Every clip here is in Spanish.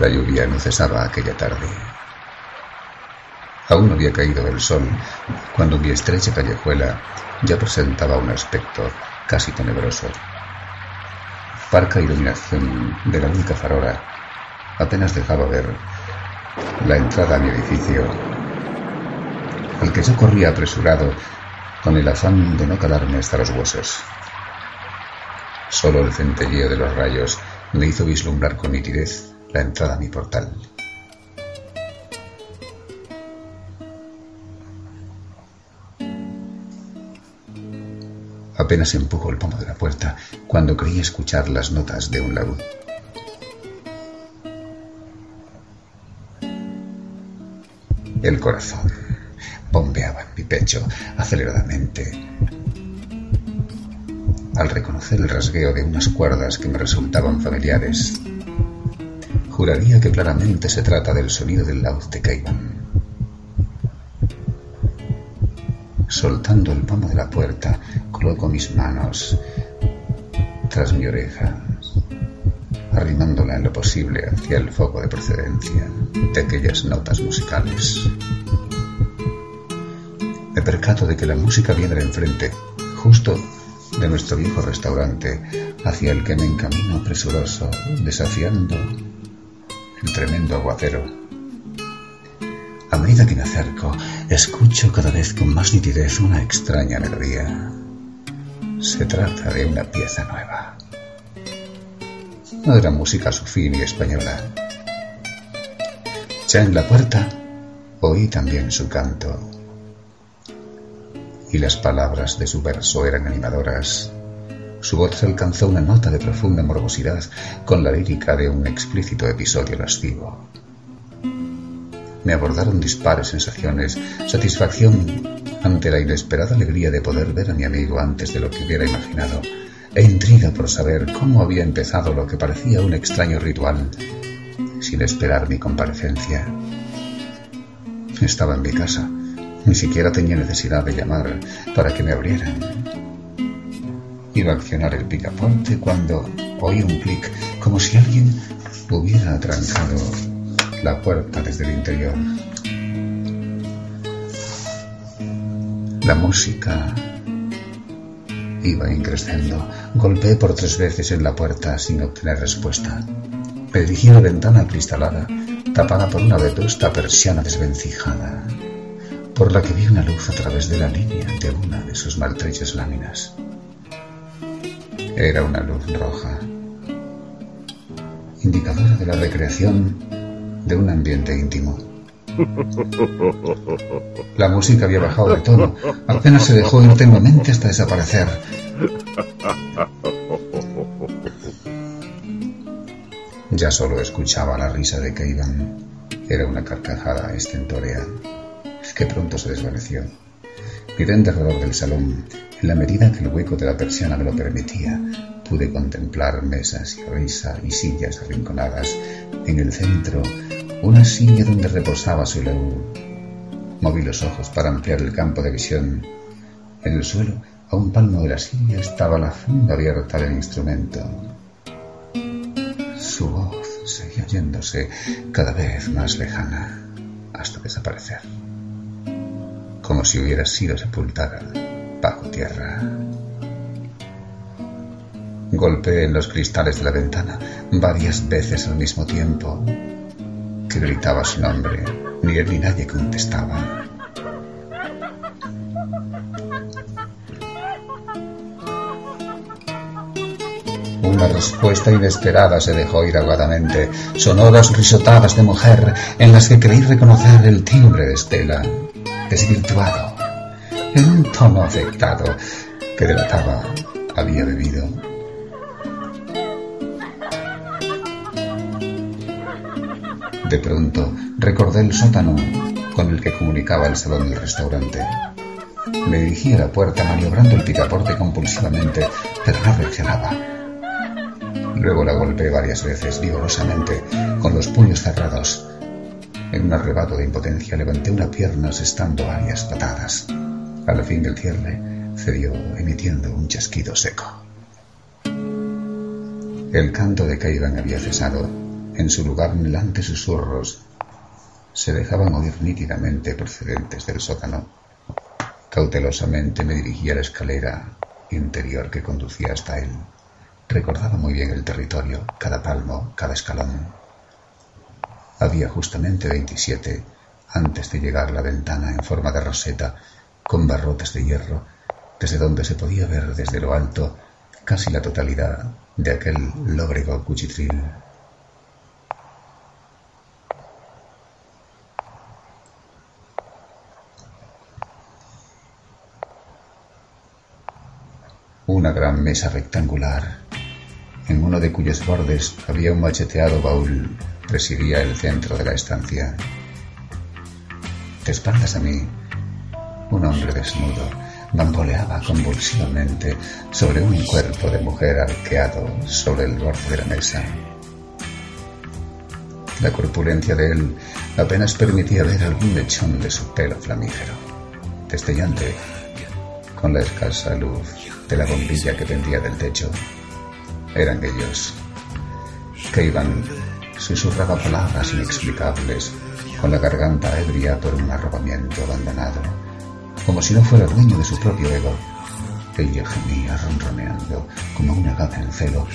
La lluvia no cesaba aquella tarde. Aún no había caído el sol cuando mi estrecha callejuela ya presentaba un aspecto casi tenebroso. Parca iluminación de la única farola apenas dejaba ver la entrada a mi edificio, al que yo corría apresurado con el afán de no calarme hasta los huesos. Solo el centelleo de los rayos me hizo vislumbrar con nitidez la entrada a mi portal. Apenas empujo el pomo de la puerta cuando creí escuchar las notas de un laúd. El corazón bombeaba en mi pecho aceleradamente al reconocer el rasgueo de unas cuerdas que me resultaban familiares. Juraría que claramente se trata del sonido del laúd de Caiban. Soltando el pomo de la puerta, coloco mis manos tras mi oreja, arrimándola en lo posible hacia el foco de procedencia de aquellas notas musicales. Me percato de que la música viene de enfrente, justo de nuestro viejo restaurante, hacia el que me encamino presuroso, desafiando el tremendo aguacero. A medida que me acerco, escucho cada vez con más nitidez una extraña melodía. Se trata de una pieza nueva. No era música sufí ni española. Ya en la puerta oí también su canto. Y las palabras de su verso eran animadoras. Su voz alcanzó una nota de profunda morbosidad con la lírica de un explícito episodio lascivo. Me abordaron dispares sensaciones, satisfacción ante la inesperada alegría de poder ver a mi amigo antes de lo que hubiera imaginado, e intriga por saber cómo había empezado lo que parecía un extraño ritual, sin esperar mi comparecencia. Estaba en mi casa, ni siquiera tenía necesidad de llamar para que me abrieran. Iba a accionar el picaporte cuando oí un clic, como si alguien hubiera atrancado la puerta desde el interior. La música iba increciendo. Golpeé por tres veces en la puerta sin obtener respuesta. Me dirigí a la ventana cristalada, tapada por una vetusta persiana desvencijada, por la que vi una luz a través de la línea de una de sus maltrechas láminas. Era una luz roja, indicadora de la recreación de un ambiente íntimo. La música había bajado de tono, apenas se dejó ir hasta desaparecer. Ya solo escuchaba la risa de Keivan. Era una carcajada estentórea que pronto se desvaneció. Miré en derredor del salón. En la medida que el hueco de la persiana me lo permitía, pude contemplar mesas y risa y sillas arrinconadas. En el centro, una silla donde reposaba su leú. Moví los ojos para ampliar el campo de visión. En el suelo, a un palmo de la silla, estaba la funda abierta del instrumento. Su voz seguía oyéndose cada vez más lejana hasta desaparecer, como si hubiera sido sepultada bajo tierra. Golpeé en los cristales de la ventana varias veces al mismo tiempo, que gritaba su nombre, ni él ni nadie contestaba. una respuesta inesperada se dejó ir aguadamente. Sonoras risotadas de mujer en las que creí reconocer el timbre de Estela, desvirtuado, en un tono afectado que delataba había bebido. De pronto recordé el sótano con el que comunicaba el salón del restaurante. Me dirigí a la puerta maniobrando el picaporte compulsivamente, pero no reaccionaba. Luego la golpeé varias veces, vigorosamente, con los puños cerrados. En un arrebato de impotencia levanté una pierna asestando varias patadas. Al fin del cierre cedió emitiendo un chasquido seco. El canto de Caiban había cesado. En su lugar, melantes susurros se dejaban oír nítidamente procedentes del sótano. Cautelosamente me dirigí a la escalera interior que conducía hasta él. Recordaba muy bien el territorio, cada palmo, cada escalón. Había justamente veintisiete antes de llegar la ventana en forma de roseta, con barrotes de hierro, desde donde se podía ver desde lo alto casi la totalidad de aquel lóbrego cuchitril. una gran mesa rectangular, en uno de cuyos bordes había un macheteado baúl, presidía el centro de la estancia. De espaldas a mí, un hombre desnudo bamboleaba convulsivamente sobre un cuerpo de mujer arqueado sobre el borde de la mesa. La corpulencia de él apenas permitía ver algún mechón de su pelo flamígero, destellante con la escasa luz de la bombilla que pendía del techo. Eran ellos. Que iban susurraba palabras inexplicables, con la garganta ebria por un arrobamiento abandonado, como si no fuera dueño de su propio ego. Ella gemía ronroneando como una gata en celo,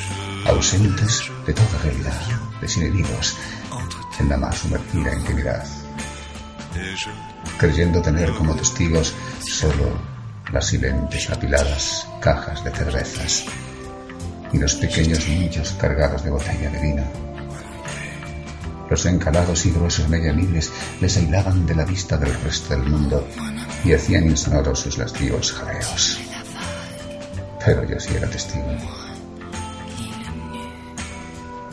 ausentes de toda realidad, desinhibidos en la más sumergida intimidad, creyendo tener como testigos solo las silentes apiladas cajas de cervezas y los pequeños nichos cargados de botella de vino. Los encalados y gruesos medianiles les aislaban de la vista del resto del mundo y hacían insonoros sus lascivos jadeos. Pero yo sí era testigo.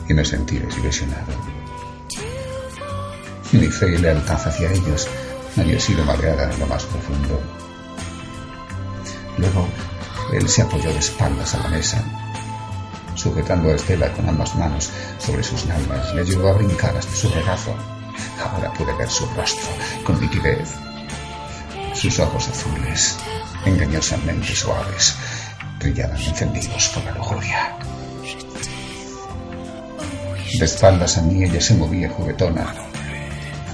Y me sentí desilusionado. Mi fe y lealtad hacia ellos había sido madreada en lo más profundo Luego, él se apoyó de espaldas a la mesa, sujetando a Estela con ambas manos sobre sus nalgas, le ayudó a brincar hasta su regazo. Ahora pude ver su rostro con nitidez, sus ojos azules, engañosamente suaves, brillaban encendidos por la lujuria. De espaldas a mí ella se movía juguetona,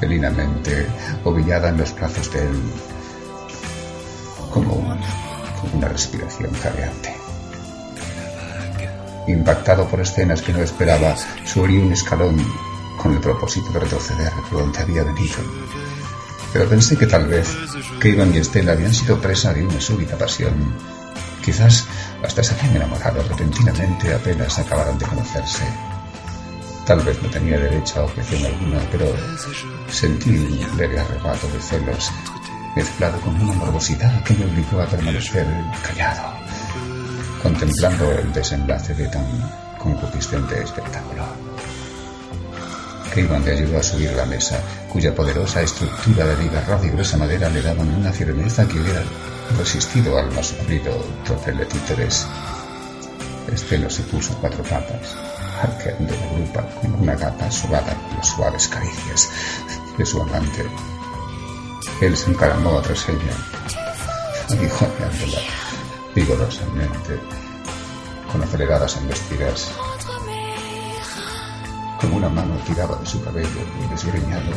felinamente ovillada en los brazos de él, como un una respiración jadeante. Impactado por escenas que no esperaba, subí un escalón con el propósito de retroceder por donde había venido. Pero pensé que tal vez que Iván y Estela habían sido presa de una súbita pasión. Quizás hasta se habían enamorado repentinamente apenas acabaron de conocerse. Tal vez no tenía derecho a objeción alguna, pero sentí un leve arrebato de celos mezclado con una morbosidad que me obligó a permanecer callado, contemplando el desenlace de tan concupiscente espectáculo. Cayman le ayudó a subir la mesa, cuya poderosa estructura de viga y gruesa madera le daban una firmeza que hubiera resistido al más sufrido tropel de títeres. Estelo se puso cuatro patas, arqueando la grupa como una gata subada por las suaves caricias de su amante él se encaramó tras ella, aguijoneándola vigorosamente, con aceleradas embestidas. Como una mano tiraba de su cabello desgreñado,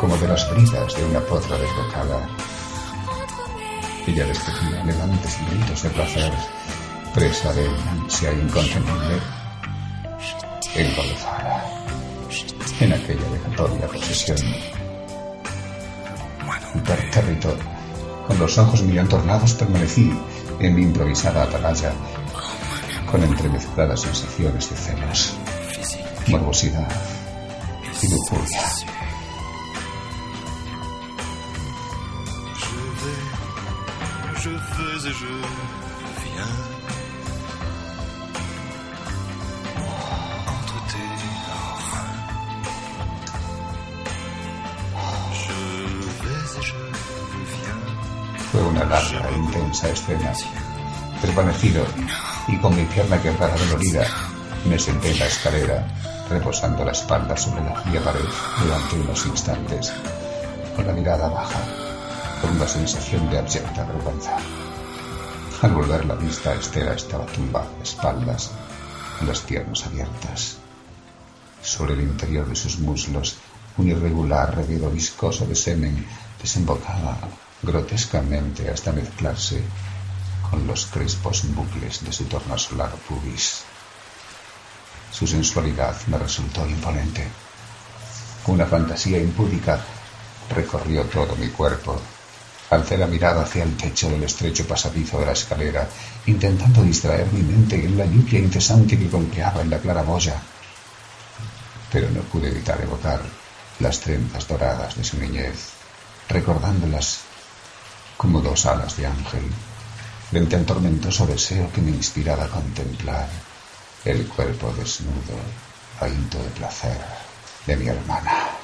como de las bridas de una potra desbocada. Ella despedía elegantes gritos de placer, presa de una ansia incontenible, engolfada en aquella vejatoria posesión territorio. Con los ojos muy entornados permanecí en mi improvisada atalaya, con entremezcladas sensaciones de celos, morbosidad y lujuria. Fue una larga e intensa escena. Desvanecido y con mi pierna quebrada dolorida, me senté en la escalera, reposando la espalda sobre la fría pared durante unos instantes, con la mirada baja, con una sensación de abyecta vergüenza. Al volver la vista, Estela estaba tumbada de espaldas, con las piernas abiertas. Sobre el interior de sus muslos, un irregular reguero viscoso de semen desembocaba grotescamente hasta mezclarse con los crespos bucles de su tornasolar pubis. Su sensualidad me resultó imponente. Una fantasía impúdica recorrió todo mi cuerpo. Alcé la mirada hacia el techo del estrecho pasadizo de la escalera, intentando distraer mi mente en la lluvia incesante que golpeaba en la claraboya. Pero no pude evitar evocar las trenzas doradas de su niñez, recordándolas como dos alas de ángel, frente al tormentoso deseo que me inspiraba a contemplar el cuerpo desnudo, ahínto de placer de mi hermana.